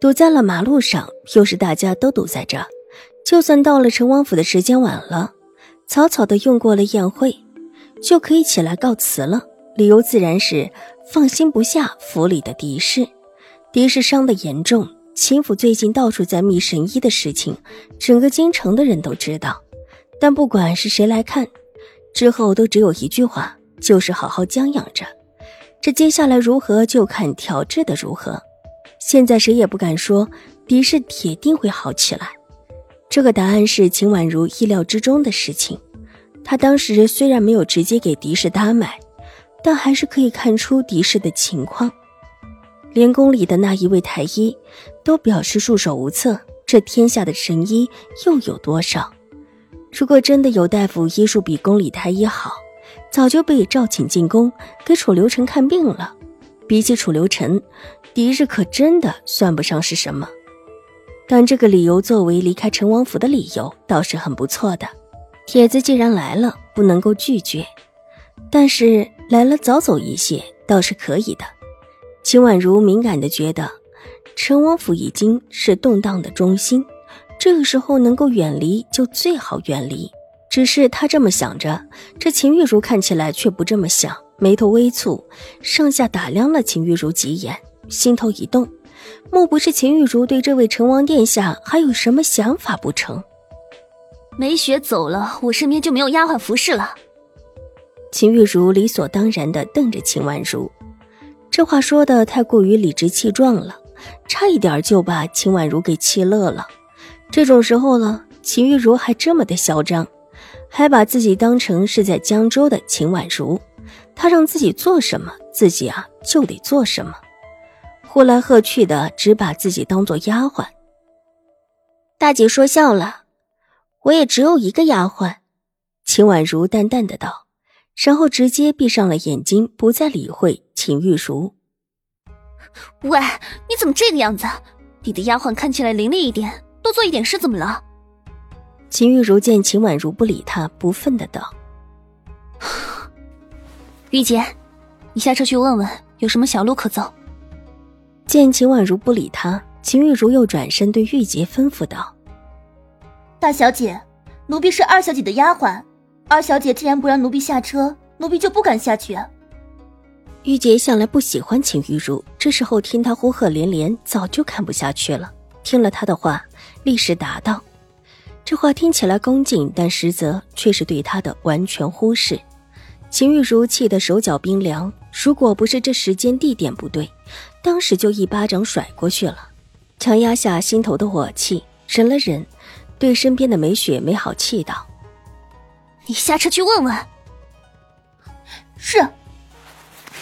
堵在了马路上，又是大家都堵在这，就算到了陈王府的时间晚了，草草的用过了宴会，就可以起来告辞了。理由自然是放心不下府里的狄氏，狄氏伤得严重，秦府最近到处在觅神医的事情，整个京城的人都知道。但不管是谁来看，之后都只有一句话，就是好好将养着。这接下来如何，就看调治的如何。现在谁也不敢说狄氏铁定会好起来，这个答案是秦婉如意料之中的事情。她当时虽然没有直接给狄氏搭脉，但还是可以看出狄氏的情况。连宫里的那一位太医都表示束手无策，这天下的神医又有多少？如果真的有大夫医术比宫里太医好，早就被召请进宫给楚留臣看病了。比起楚留臣。狄日可真的算不上是什么，但这个理由作为离开陈王府的理由倒是很不错的。帖子既然来了，不能够拒绝，但是来了早走一些倒是可以的。秦婉如敏感的觉得，陈王府已经是动荡的中心，这个时候能够远离就最好远离。只是他这么想着，这秦玉茹看起来却不这么想，眉头微蹙，上下打量了秦玉茹几眼。心头一动，莫不是秦玉茹对这位成王殿下还有什么想法不成？梅雪走了，我身边就没有丫鬟服侍了。秦玉茹理所当然的瞪着秦婉如，这话说的太过于理直气壮了，差一点就把秦婉如给气乐了。这种时候了，秦玉茹还这么的嚣张，还把自己当成是在江州的秦婉如，她让自己做什么，自己啊就得做什么。呼来喝去的，只把自己当做丫鬟。大姐说笑了，我也只有一个丫鬟。秦婉如淡淡的道，然后直接闭上了眼睛，不再理会秦玉茹。喂，你怎么这个样子？你的丫鬟看起来伶俐一点，多做一点事怎么了？秦玉茹见秦婉如不理她，不忿的道：“玉洁，你下车去问问，有什么小路可走。”见秦婉如不理他，秦玉茹又转身对玉洁吩咐道：“大小姐，奴婢是二小姐的丫鬟，二小姐既然不让奴婢下车，奴婢就不敢下去。”玉洁向来不喜欢秦玉茹，这时候听她呼喝连连，早就看不下去了。听了她的话，立时答道：“这话听起来恭敬，但实则却是对她的完全忽视。”秦玉茹气得手脚冰凉，如果不是这时间地点不对。当时就一巴掌甩过去了，强压下心头的火气，忍了忍，对身边的梅雪没好气道：“你下车去问问。”是。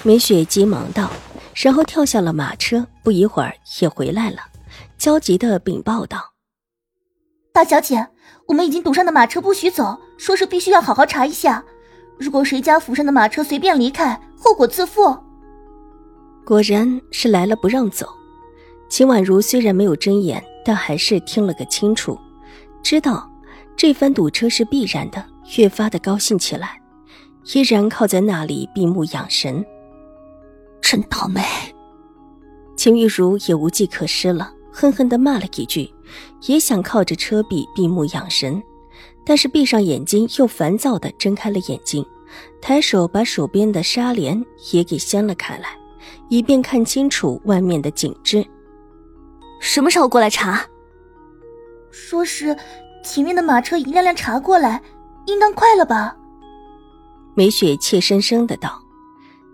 梅雪急忙道，然后跳下了马车，不一会儿也回来了，焦急的禀报道：“大小姐，我们已经堵上的马车不许走，说是必须要好好查一下，如果谁家府上的马车随便离开，后果自负。”果然是来了不让走。秦婉如虽然没有睁眼，但还是听了个清楚，知道这番堵车是必然的，越发的高兴起来，依然靠在那里闭目养神。真倒霉！秦玉茹也无计可施了，恨恨的骂了几句，也想靠着车壁闭目养神，但是闭上眼睛又烦躁的睁开了眼睛，抬手把手边的纱帘也给掀了开来。以便看清楚外面的景致。什么时候过来查？说是前面的马车一辆辆查过来，应当快了吧？梅雪怯生生的道。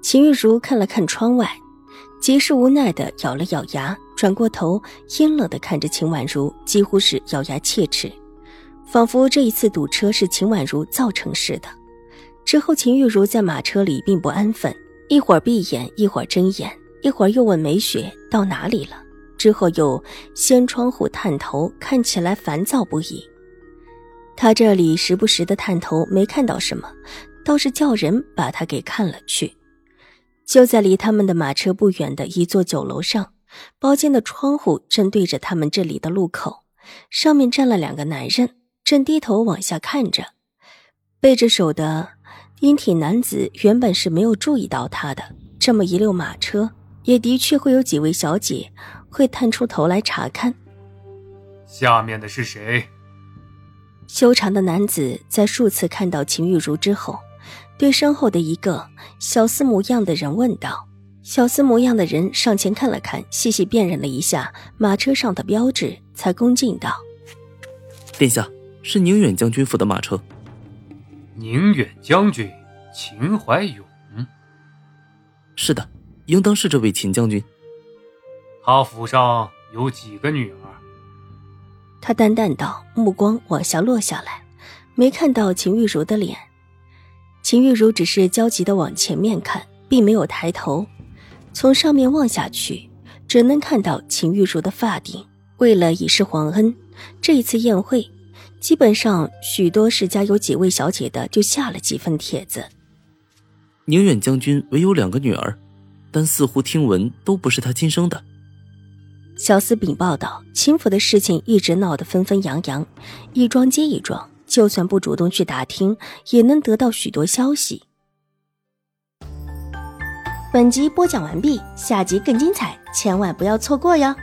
秦玉茹看了看窗外，极是无奈的咬了咬牙，转过头阴冷的看着秦婉如，几乎是咬牙切齿，仿佛这一次堵车是秦婉如造成似的。之后，秦玉茹在马车里并不安分。一会儿闭眼，一会儿睁眼，一会儿又问梅雪到哪里了。之后又掀窗户探头，看起来烦躁不已。他这里时不时的探头，没看到什么，倒是叫人把他给看了去。就在离他们的马车不远的一座酒楼上，包间的窗户正对着他们这里的路口，上面站了两个男人，正低头往下看着。背着手的英挺男子原本是没有注意到他的，这么一溜马车。也的确会有几位小姐会探出头来查看。下面的是谁？修长的男子在数次看到秦玉茹之后，对身后的一个小厮模样的人问道。小厮模样的人上前看了看，细细辨认了一下马车上的标志，才恭敬道：“殿下，是宁远将军府的马车。”宁远将军秦怀勇。是的。应当是这位秦将军。他府上有几个女儿？他淡淡道，目光往下落下来，没看到秦玉茹的脸。秦玉茹只是焦急的往前面看，并没有抬头。从上面望下去，只能看到秦玉茹的发顶。为了以示皇恩，这一次宴会，基本上许多世家有几位小姐的就下了几份帖子。宁远将军唯有两个女儿。但似乎听闻都不是他亲生的。小厮禀报道：“秦府的事情一直闹得纷纷扬扬，一桩接一桩，就算不主动去打听，也能得到许多消息。”本集播讲完毕，下集更精彩，千万不要错过哟！